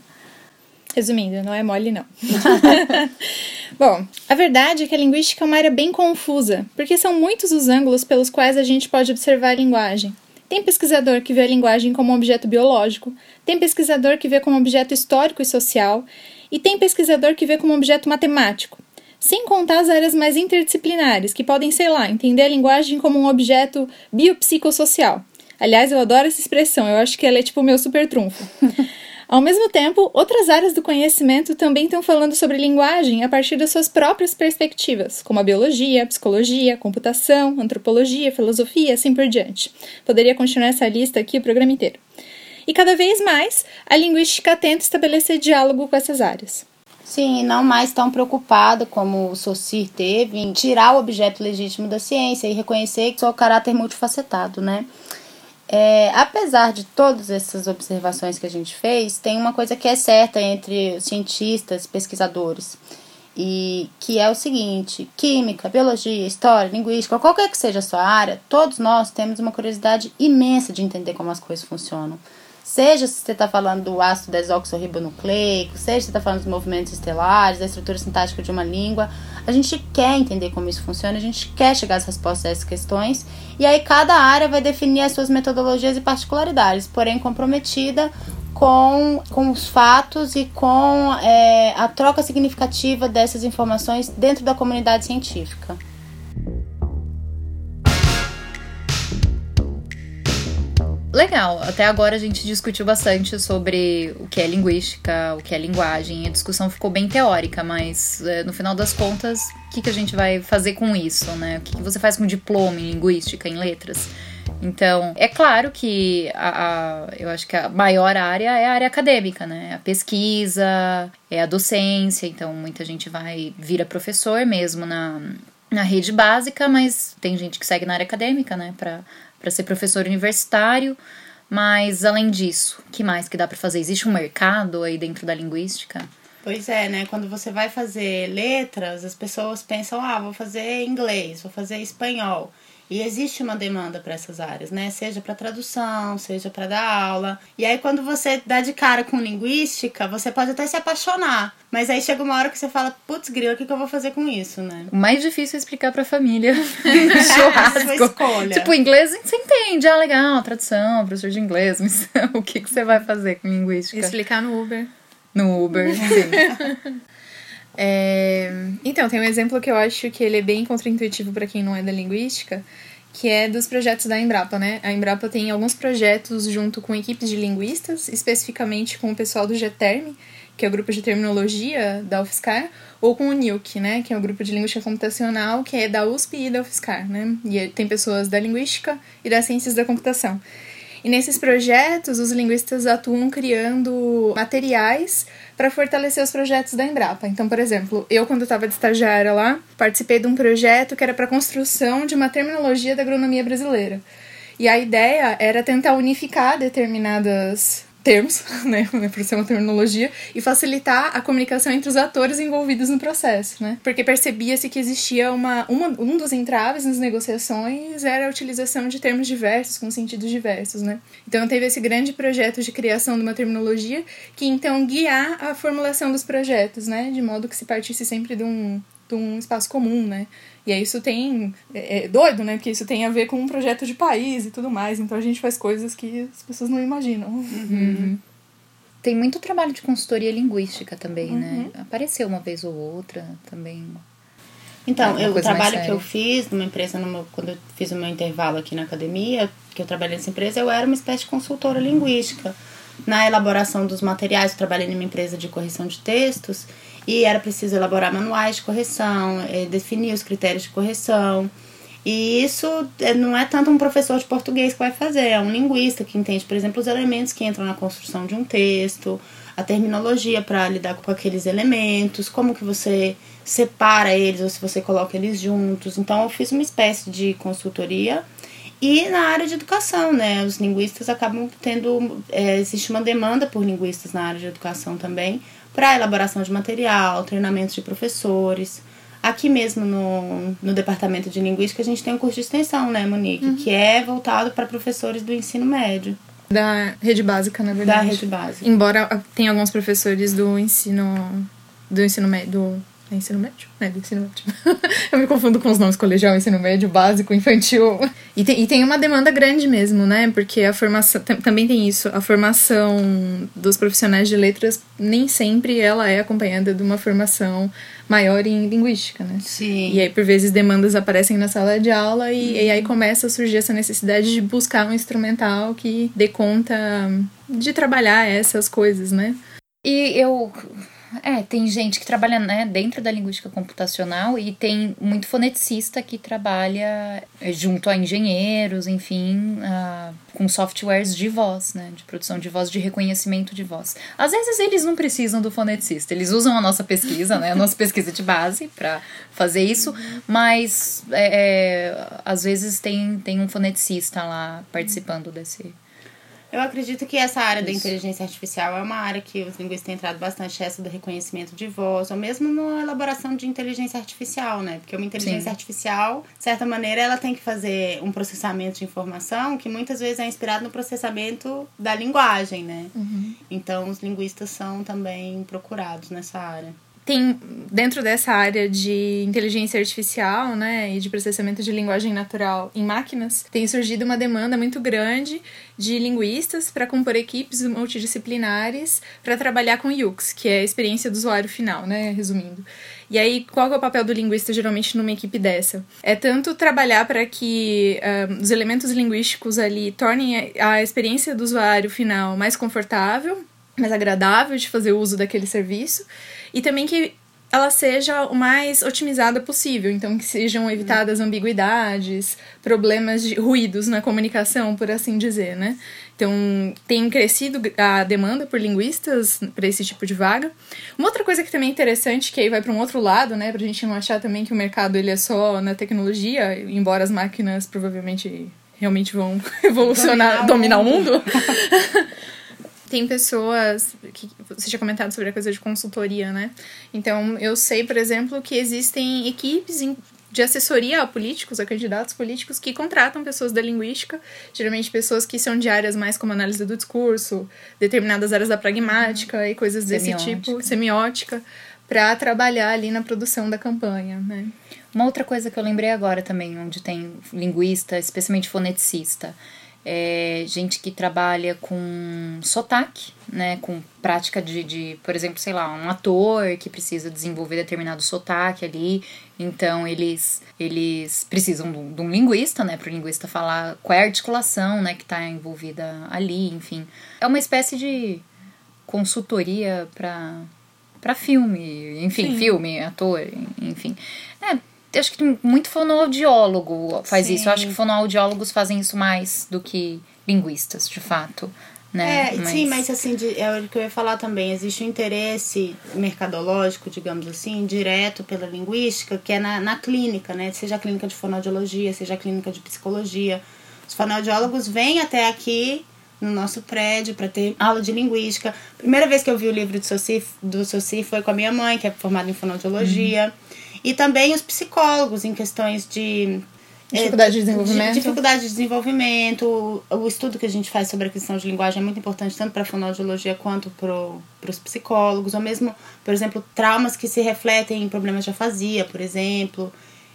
Resumindo, não é mole, não. Bom, a verdade é que a linguística é uma área bem confusa, porque são muitos os ângulos pelos quais a gente pode observar a linguagem. Tem pesquisador que vê a linguagem como um objeto biológico, tem pesquisador que vê como um objeto histórico e social, e tem pesquisador que vê como um objeto matemático. Sem contar as áreas mais interdisciplinares, que podem, sei lá, entender a linguagem como um objeto biopsicossocial. Aliás, eu adoro essa expressão, eu acho que ela é tipo o meu super trunfo. Ao mesmo tempo, outras áreas do conhecimento também estão falando sobre linguagem a partir das suas próprias perspectivas, como a biologia, a psicologia, a computação, a antropologia, a filosofia assim por diante. Poderia continuar essa lista aqui o programa inteiro. E cada vez mais, a linguística tenta estabelecer diálogo com essas áreas. Sim, não mais tão preocupado como o Saussure teve em tirar o objeto legítimo da ciência e reconhecer seu caráter multifacetado, né? É, apesar de todas essas observações que a gente fez, tem uma coisa que é certa entre cientistas, pesquisadores, e que é o seguinte: química, biologia, história, linguística, qualquer que seja a sua área, todos nós temos uma curiosidade imensa de entender como as coisas funcionam. Seja se você está falando do ácido desoxirribonucleico, seja se você está falando dos movimentos estelares, da estrutura sintática de uma língua, a gente quer entender como isso funciona, a gente quer chegar às respostas a essas questões, e aí cada área vai definir as suas metodologias e particularidades, porém comprometida com, com os fatos e com é, a troca significativa dessas informações dentro da comunidade científica. Legal, até agora a gente discutiu bastante sobre o que é linguística, o que é linguagem. A discussão ficou bem teórica, mas é, no final das contas, o que, que a gente vai fazer com isso, né? O que, que você faz com diploma em linguística, em letras? Então, é claro que a, a, eu acho que a maior área é a área acadêmica, né? A pesquisa, é a docência, então muita gente vai vira professor mesmo na, na rede básica, mas tem gente que segue na área acadêmica, né? Pra, para ser professor universitário. Mas além disso, que mais que dá para fazer? Existe um mercado aí dentro da linguística? Pois é, né? Quando você vai fazer letras, as pessoas pensam: ah, vou fazer inglês, vou fazer espanhol. E existe uma demanda para essas áreas, né? Seja para tradução, seja para dar aula. E aí, quando você dá de cara com linguística, você pode até se apaixonar. Mas aí chega uma hora que você fala, putz, grila, o que, que eu vou fazer com isso, né? O mais difícil é explicar pra família. Churrasco. escolha. Tipo, inglês você entende. Ah, legal, tradução, professor de inglês. Mas o que, que você vai fazer com linguística? Explicar no Uber. No Uber, sim. É, então, tem um exemplo que eu acho que ele é bem contraintuitivo para quem não é da linguística, que é dos projetos da Embrapa, né? A Embrapa tem alguns projetos junto com equipes de linguistas, especificamente com o pessoal do GTERM, que é o grupo de terminologia da UFSCar, ou com o NILC, né, que é o grupo de linguística computacional, que é da USP e da UFSCar, né? E tem pessoas da linguística e das ciências da computação. E nesses projetos, os linguistas atuam criando materiais para fortalecer os projetos da Embrapa. Então, por exemplo, eu, quando estava de estagiária lá, participei de um projeto que era para a construção de uma terminologia da agronomia brasileira. E a ideia era tentar unificar determinadas termos, né, por ser uma terminologia, e facilitar a comunicação entre os atores envolvidos no processo, né? Porque percebia-se que existia uma, uma, um dos entraves nas negociações era a utilização de termos diversos, com sentidos diversos, né? Então teve esse grande projeto de criação de uma terminologia que então guiar a formulação dos projetos, né? De modo que se partisse sempre de um, de um espaço comum, né? E aí isso tem. É, é, doido, né? Porque isso tem a ver com um projeto de país e tudo mais. Então a gente faz coisas que as pessoas não imaginam. Uhum. Tem muito trabalho de consultoria linguística também, né? Uhum. Apareceu uma vez ou outra também. Então, eu, o trabalho que eu fiz numa empresa, numa, quando eu fiz o meu intervalo aqui na academia, que eu trabalhei nessa empresa, eu era uma espécie de consultora linguística. Na elaboração dos materiais, eu trabalhei numa empresa de correção de textos e era preciso elaborar manuais de correção, eh, definir os critérios de correção. E isso eh, não é tanto um professor de português que vai fazer, é um linguista que entende, por exemplo, os elementos que entram na construção de um texto, a terminologia para lidar com aqueles elementos, como que você separa eles ou se você coloca eles juntos. Então eu fiz uma espécie de consultoria e na área de educação, né? Os linguistas acabam tendo. é, existe uma demanda por linguistas na área de educação também, para elaboração de material, treinamento de professores. Aqui mesmo no, no departamento de linguística a gente tem um curso de extensão, né, Monique? Que é voltado para professores do ensino médio, Da rede básica, na da verdade. rede básica. Embora tenha alguns professores do ensino. do ensino médio. Do, é ensino médio? É, do ensino médio. Eu me confundo com os nomes colegial, ensino médio, básico, infantil. E tem, e tem uma demanda grande mesmo, né? Porque a formação. tam- Também tem isso. A formação dos profissionais de letras nem sempre ela é acompanhada de uma formação maior em linguística, né? Sim. E aí, por vezes, demandas aparecem na sala de aula e, e aí começa a surgir essa necessidade de buscar um instrumental que dê conta de trabalhar essas coisas, né? E eu. É, tem gente que trabalha né, dentro da linguística computacional e tem muito foneticista que trabalha eh, junto a engenheiros, enfim, com softwares de voz, né? De produção de voz, de reconhecimento de voz. Às vezes eles não precisam do foneticista, eles usam a nossa pesquisa, né? A nossa pesquisa de base para fazer isso, mas é, é, às vezes tem, tem um foneticista lá participando desse. Eu acredito que essa área da Isso. inteligência artificial é uma área que os linguistas têm entrado bastante, essa do reconhecimento de voz, ou mesmo na elaboração de inteligência artificial, né? Porque uma inteligência Sim. artificial, de certa maneira, ela tem que fazer um processamento de informação que muitas vezes é inspirado no processamento da linguagem, né? Então, os linguistas são também procurados nessa área. Tem, dentro dessa área de inteligência artificial, né, e de processamento de linguagem natural em máquinas, tem surgido uma demanda muito grande de linguistas para compor equipes multidisciplinares para trabalhar com UX, que é a experiência do usuário final, né, resumindo. E aí, qual é o papel do linguista geralmente numa equipe dessa? É tanto trabalhar para que ah, os elementos linguísticos ali tornem a experiência do usuário final mais confortável, mais agradável de fazer uso daquele serviço, e também que ela seja o mais otimizada possível, então que sejam evitadas ambiguidades, problemas de ruídos na comunicação, por assim dizer, né? Então, tem crescido a demanda por linguistas para esse tipo de vaga. Uma outra coisa que também é interessante, que aí vai para um outro lado, né, pra gente não achar também que o mercado ele é só na tecnologia, embora as máquinas provavelmente realmente vão evolucionar, dominar, Dominar o mundo. tem pessoas que você tinha comentado sobre a coisa de consultoria, né? Então, eu sei, por exemplo, que existem equipes de assessoria a políticos, a candidatos políticos que contratam pessoas da linguística, geralmente pessoas que são de áreas mais como análise do discurso, determinadas áreas da pragmática e coisas desse Semiótica. tipo, semiótica, para trabalhar ali na produção da campanha, né? Uma outra coisa que eu lembrei agora também, onde tem linguista, especialmente foneticista, é gente que trabalha com sotaque, né, com prática de, de, por exemplo, sei lá, um ator que precisa desenvolver determinado sotaque ali, então eles eles precisam de um- linguista, né, para o linguista falar qual é a articulação, né, que está envolvida ali, enfim. É uma espécie de consultoria para para filme, enfim, filme, ator, enfim. É, acho que muito fonoaudiólogo faz Sim. isso. Eu acho que fonoaudiólogos fazem isso mais do que linguistas, de fato. Né? É, sim, mas assim, de- é o que eu ia falar também. Existe um interesse mercadológico, digamos assim, direto pela linguística, que é na, na clínica, né? Seja a clínica de fonoaudiologia, seja a clínica de psicologia. Os fonoaudiólogos vêm até aqui no nosso prédio para ter aula de linguística. Primeira vez que eu vi o livro do Soci, do Soci foi com a minha mãe, que é formada em fonoaudiologia. Uhum. E também os psicólogos em questões de Dificuldade de desenvolvimento. Dificuldade de desenvolvimento. O estudo que a gente faz sobre a questão de linguagem é muito importante tanto para a fonoaudiologia quanto para os psicólogos. Ou mesmo, por exemplo, traumas que se refletem em problemas de afasia, por exemplo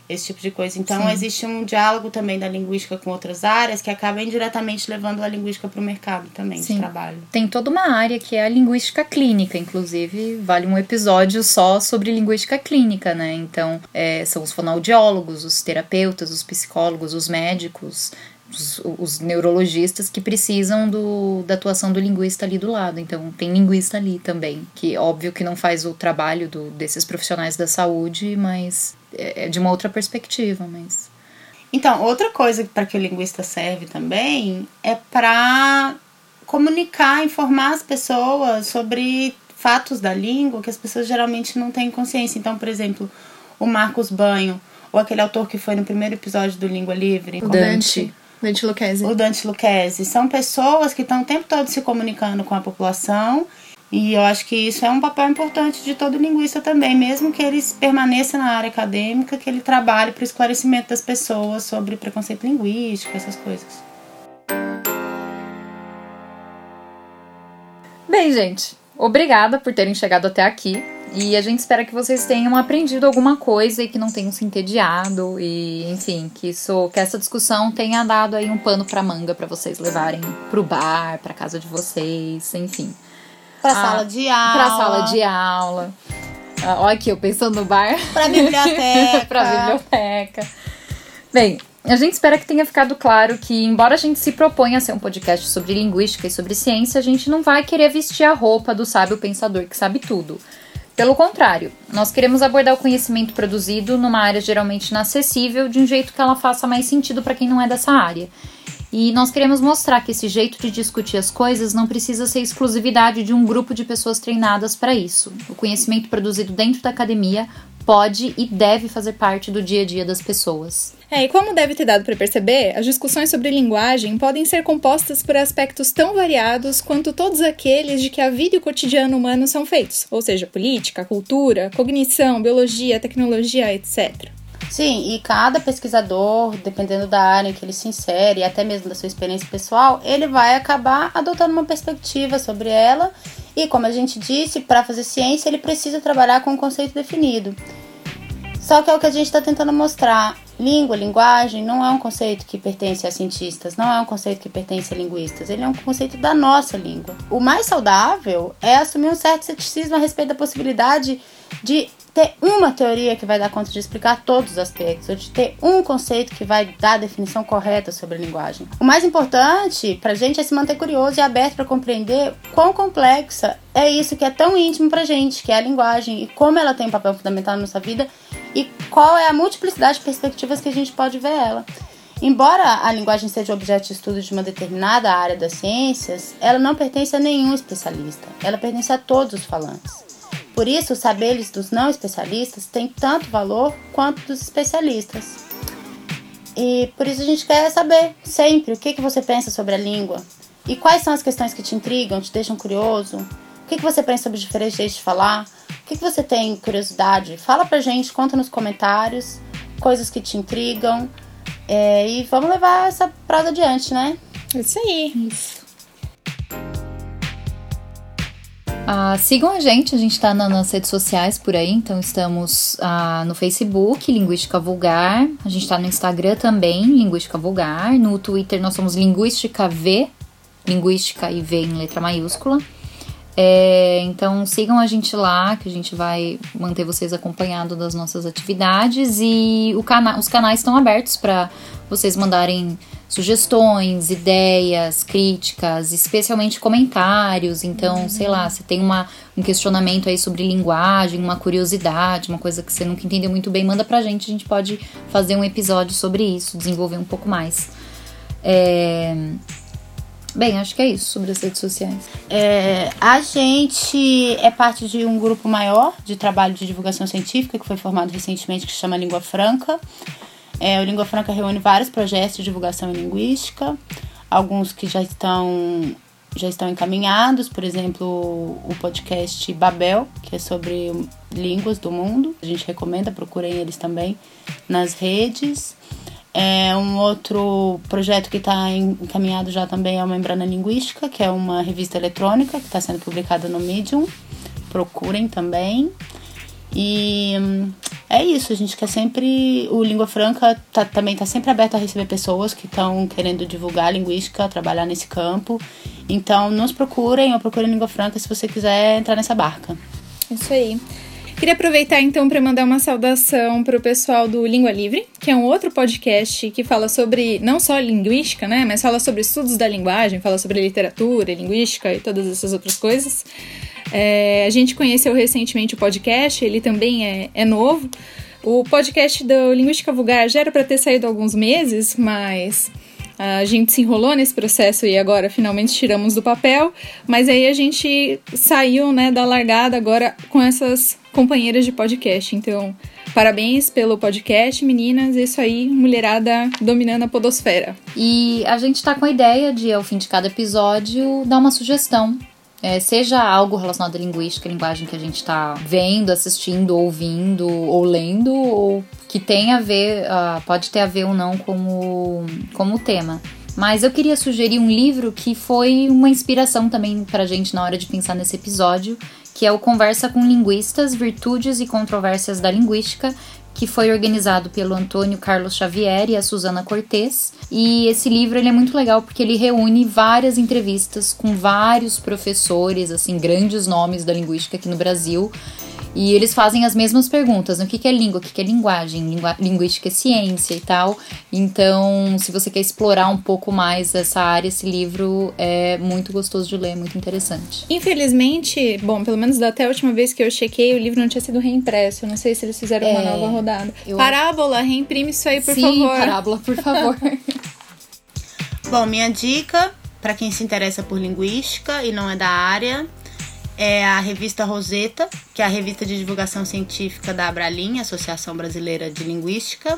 esse tipo de coisa. Então, Sim. existe um diálogo também da linguística com outras áreas que acaba indiretamente levando a linguística para o mercado também Sim. de trabalho. Tem toda uma área que é a linguística clínica, inclusive, vale um episódio só sobre linguística clínica, né? Então, é, são os fonoaudiólogos, os terapeutas, os psicólogos, os médicos, os, os, neurologistas que precisam do, da atuação do linguista ali do lado. Então, tem linguista ali também, que óbvio que não faz o trabalho do, desses profissionais da saúde, mas é, é de uma outra perspectiva, mas... Então, outra coisa para que o linguista serve também é para comunicar, informar as pessoas sobre fatos da língua que as pessoas geralmente não têm consciência. Então, por exemplo, o Marcos Banho, ou aquele autor que foi no primeiro episódio do Língua Livre, o Dante. Dante Lucchesi. O Dante Lucchesi. São pessoas que estão o tempo todo se comunicando com a população e eu acho que isso é um papel importante de todo linguista também, mesmo que ele permaneça na área acadêmica, que ele trabalhe para o esclarecimento das pessoas sobre preconceito linguístico, essas coisas. Bem, gente, obrigada por terem chegado até aqui. E a gente espera que vocês tenham aprendido alguma coisa e que não tenham se entediado e, enfim, que isso, que essa discussão tenha dado aí um pano para manga para vocês levarem pro bar, para casa de vocês, enfim. Pra ah, sala de aula. Pra sala de aula. Ah, olha aqui, eu pensando no bar. Pra biblioteca. pra biblioteca. Bem, a gente espera que tenha ficado claro que, embora a gente se proponha a ser um podcast sobre linguística e sobre ciência, a gente não vai querer vestir a roupa do sábio pensador que sabe tudo. Pelo contrário, nós queremos abordar o conhecimento produzido numa área geralmente inacessível de um jeito que ela faça mais sentido para quem não é dessa área. E nós queremos mostrar que esse jeito de discutir as coisas não precisa ser exclusividade de um grupo de pessoas treinadas para isso. O conhecimento produzido dentro da academia pode e deve fazer parte do dia a dia das pessoas. É, e como deve ter dado para perceber, as discussões sobre linguagem podem ser compostas por aspectos tão variados quanto todos aqueles de que a vida e o cotidiano humano são feitos, ou seja, política, cultura, cognição, biologia, tecnologia, etc. Sim, e cada pesquisador, dependendo da área em que ele se insere, e até mesmo da sua experiência pessoal, ele vai acabar adotando uma perspectiva sobre ela. E como a gente disse, para fazer ciência ele precisa trabalhar com um conceito definido. Só que é o que a gente está tentando mostrar. Língua, linguagem, não é um conceito que pertence a cientistas, não é um conceito que pertence a linguistas, ele é um conceito da nossa língua. O mais saudável é assumir um certo ceticismo a respeito da possibilidade de ter uma teoria que vai dar conta de explicar todos os aspectos, ou de ter um conceito que vai dar a definição correta sobre a linguagem. O mais importante para a gente é se manter curioso e aberto para compreender quão complexa é isso que é tão íntimo para a gente, que é a linguagem, e como ela tem um papel fundamental na nossa vida, e qual é a multiplicidade de perspectivas que a gente pode ver ela. Embora a linguagem seja objeto de estudo de uma determinada área das ciências, ela não pertence a nenhum especialista, ela pertence a todos os falantes. Por isso, os saberes dos não especialistas têm tanto valor quanto dos especialistas. E por isso a gente quer saber sempre o que, que você pensa sobre a língua e quais são as questões que te intrigam, te deixam curioso. O que, que você pensa sobre diferentes jeitos de falar? O que, que você tem curiosidade? Fala pra gente, conta nos comentários coisas que te intrigam. É, e vamos levar essa prosa adiante, né? Isso aí. Isso. Ah, sigam a gente, a gente está na, nas redes sociais por aí, então estamos ah, no Facebook, Linguística Vulgar, a gente está no Instagram também, Linguística Vulgar, no Twitter nós somos Linguística V, Linguística e V em letra maiúscula. É, então sigam a gente lá, que a gente vai manter vocês acompanhados das nossas atividades e cana os canais estão abertos para vocês mandarem sugestões, ideias, críticas, especialmente comentários. Então, uhum. sei lá, se tem uma, um questionamento aí sobre linguagem, uma curiosidade, uma coisa que você nunca entendeu muito bem, manda pra gente, a gente pode fazer um episódio sobre isso, desenvolver um pouco mais. É... Bem, acho que é isso sobre as redes sociais. É, a gente é parte de um grupo maior de trabalho de divulgação científica que foi formado recentemente que se chama Língua Franca. É, o Língua Franca reúne vários projetos de divulgação linguística. alguns que já estão já estão encaminhados, por exemplo, o podcast Babel, que é sobre línguas do mundo. A gente recomenda, procurem eles também nas redes. É, um outro projeto que está encaminhado já também é o Membrana Linguística, que é uma revista eletrônica que está sendo publicada no Medium. Procurem também. E hum, é isso, a gente quer sempre. O Língua Franca tá, também está sempre aberto a receber pessoas que estão querendo divulgar a linguística, trabalhar nesse campo. Então, nos procurem ou procurem Língua Franca se você quiser entrar nessa barca. Isso aí. Queria aproveitar então para mandar uma saudação para o pessoal do Língua Livre, que é um outro podcast que fala sobre não só linguística, né, mas fala sobre estudos da linguagem, fala sobre literatura, linguística e todas essas outras coisas. É, a gente conheceu recentemente o podcast, ele também é, é novo. O podcast do Linguística Vulgar já era para ter saído há alguns meses, mas a gente se enrolou nesse processo e agora finalmente tiramos do papel, mas aí a gente saiu, né, da largada agora com essas companheiras de podcast. Então, parabéns pelo podcast, meninas. É isso aí, mulherada dominando a podosfera. E a gente tá com a ideia de, ao fim de cada episódio, dar uma sugestão é, seja algo relacionado à linguística, linguagem que a gente está vendo, assistindo, ouvindo ou lendo, ou que tem a ver, uh, pode ter a ver ou não com o tema. Mas eu queria sugerir um livro que foi uma inspiração também para a gente na hora de pensar nesse episódio, que é o Conversa com Linguistas, Virtudes e Controvérsias da Linguística, que foi organizado pelo Antônio Carlos Xavier e a Susana Cortez. E esse livro ele é muito legal porque ele reúne várias entrevistas com vários professores, assim, grandes nomes da linguística aqui no Brasil. E eles fazem as mesmas perguntas: né? o que, que é língua, o que, que é linguagem, Lingu linguística é ciência e tal. Então, se você quer explorar um pouco mais essa área, esse livro é muito gostoso de ler, muito interessante. Infelizmente, bom, pelo menos até a última vez que eu chequei, o livro não tinha sido reimpresso. Eu não sei se eles fizeram é, uma nova rodada. Eu... Parábola, reimprime isso aí, por Sim, favor. Parábola, por favor. bom, minha dica para quem se interessa por linguística e não é da área é a revista Roseta, que é a revista de divulgação científica da Abralin, Associação Brasileira de Linguística.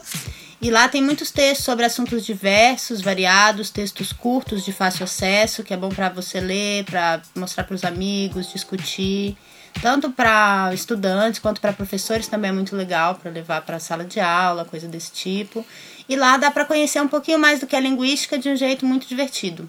E lá tem muitos textos sobre assuntos diversos, variados, textos curtos de fácil acesso, que é bom para você ler, para mostrar para os amigos, discutir. Tanto para estudantes quanto para professores também é muito legal para levar para a sala de aula, coisa desse tipo. E lá dá para conhecer um pouquinho mais do que é linguística de um jeito muito divertido.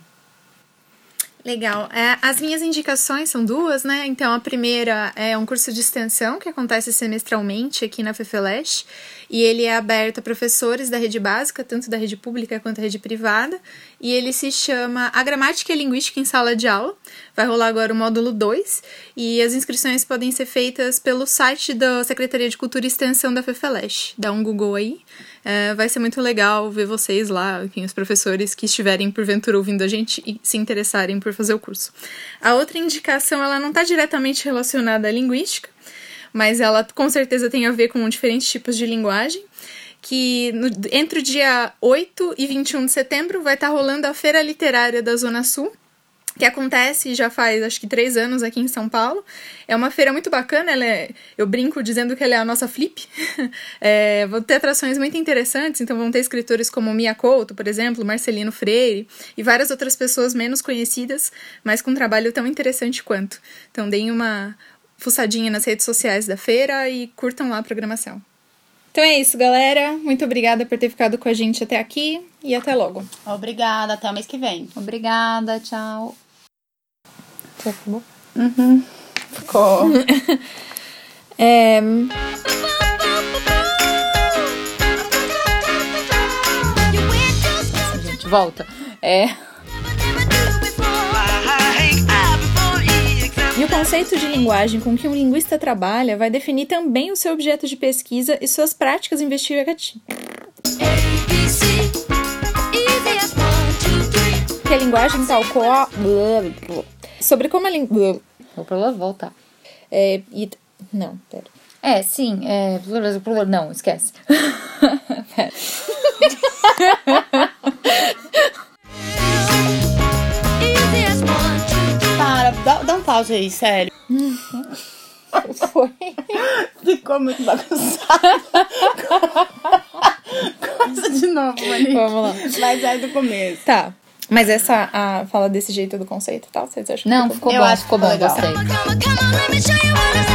Legal. É, as minhas indicações são duas, né? Então, a primeira é um curso de extensão que acontece semestralmente aqui na FEFELESH e ele é aberto a professores da rede básica, tanto da rede pública quanto da rede privada, e ele se chama A Gramática e Linguística em Sala de Aula. Vai rolar agora o módulo 2 e as inscrições podem ser feitas pelo site da Secretaria de Cultura e Extensão da FEFELESH. Dá um Google aí. É, vai ser muito legal ver vocês lá, enfim, os professores que estiverem porventura ouvindo a gente e se interessarem por fazer o curso. A outra indicação, ela não está diretamente relacionada à linguística, mas ela com certeza tem a ver com diferentes tipos de linguagem. Que no, entre o dia 8 e 21 de setembro vai estar tá rolando a Feira Literária da Zona Sul, que acontece já faz acho que três anos aqui em São Paulo. É uma feira muito bacana, ela é, eu brinco dizendo que ela é a nossa flip. é, vão ter atrações muito interessantes, então vão ter escritores como Mia Couto, por exemplo, Marcelino Freire e várias outras pessoas menos conhecidas, mas com um trabalho tão interessante quanto. Então deem uma fuçadinha nas redes sociais da feira e curtam lá a programação. Então é isso, galera. Muito obrigada por ter ficado com a gente até aqui e até logo. Obrigada, até o mês que vem. Obrigada, tchau. Você acabou? Uhum. Ficou. é... gente, volta. É. E o conceito de linguagem com que um linguista trabalha vai definir também o seu objeto de pesquisa e suas práticas investigativas. Que a linguagem tal qual. Sobre como a linguagem. Vou voltar. É, e... Não, pera. É, sim. É... Não, esquece. pera. pause aí, sério. Foi. Ficou muito bagunçado. Começa de novo, Monique. Vamos lá. Mas é do começo. Tá. Mas essa a, fala desse jeito do conceito e tal, vocês acham Não, que ficou Eu bom, acho que ficou bom, ficou legal. gostei.